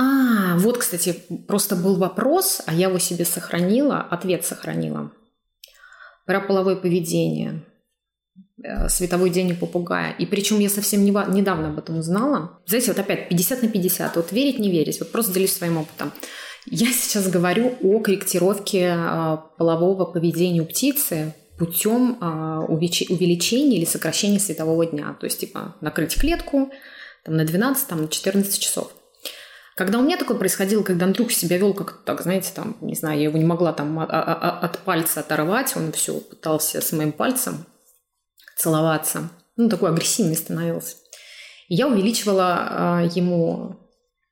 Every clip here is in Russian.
А, вот, кстати, просто был вопрос, а я его себе сохранила, ответ сохранила. Про половое поведение. Э, световой день у попугая. И причем я совсем недавно об этом узнала. Знаете, вот опять 50 на 50. Вот верить, не верить. Вот просто делюсь своим опытом. Я сейчас говорю о корректировке э, полового поведения у птицы путем э, увеличения или сокращения светового дня. То есть, типа, накрыть клетку там, на 12, там, на 14 часов. Когда у меня такое происходило, когда Андрюх себя вел как так, знаете, там, не знаю, я его не могла там от пальца оторвать, он все пытался с моим пальцем целоваться. Ну, такой агрессивный становился. Я увеличивала э, ему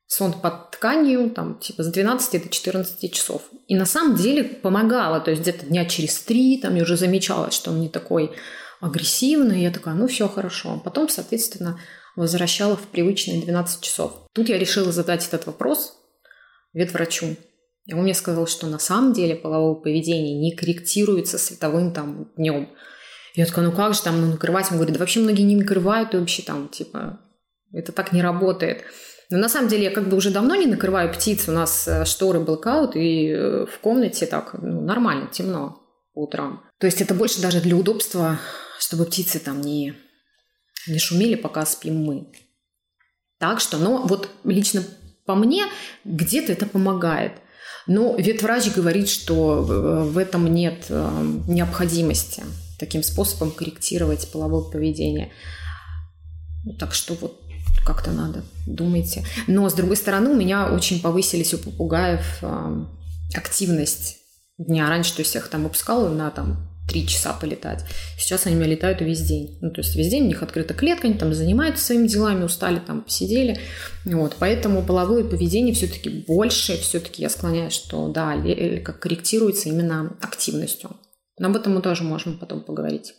сон под тканью, там, типа, с 12 до 14 часов. И на самом деле помогала, то есть где-то дня через три, там, я уже замечала, что он не такой агрессивный, я такая, ну, все хорошо. Потом, соответственно, возвращала в привычные 12 часов. Тут я решила задать этот вопрос ветврачу. И он мне сказал, что на самом деле половое поведение не корректируется световым там днем. Я такая, ну как же там ну, накрывать? Он говорит, да вообще многие не накрывают, и вообще там, типа, это так не работает. Но на самом деле я как бы уже давно не накрываю птиц, у нас э, шторы блокаут, и э, в комнате так ну, нормально, темно по утрам. То есть это больше даже для удобства, чтобы птицы там не, не шумели, пока спим мы. Так что, ну вот лично по мне где-то это помогает. Но ветврач говорит, что э, в этом нет необходимости таким способом корректировать половое поведение. Так что вот как-то надо, думайте. Но, с другой стороны, у меня очень повысились у попугаев э, активность дня. Раньше, то есть, я их там выпускала на там три часа полетать. Сейчас они у меня летают весь день. Ну, то есть весь день у них открыта клетка, они там занимаются своими делами, устали, там посидели. Вот, поэтому половое поведение все-таки больше, все-таки я склоняюсь, что да, как корректируется именно активностью. Но об этом мы тоже можем потом поговорить.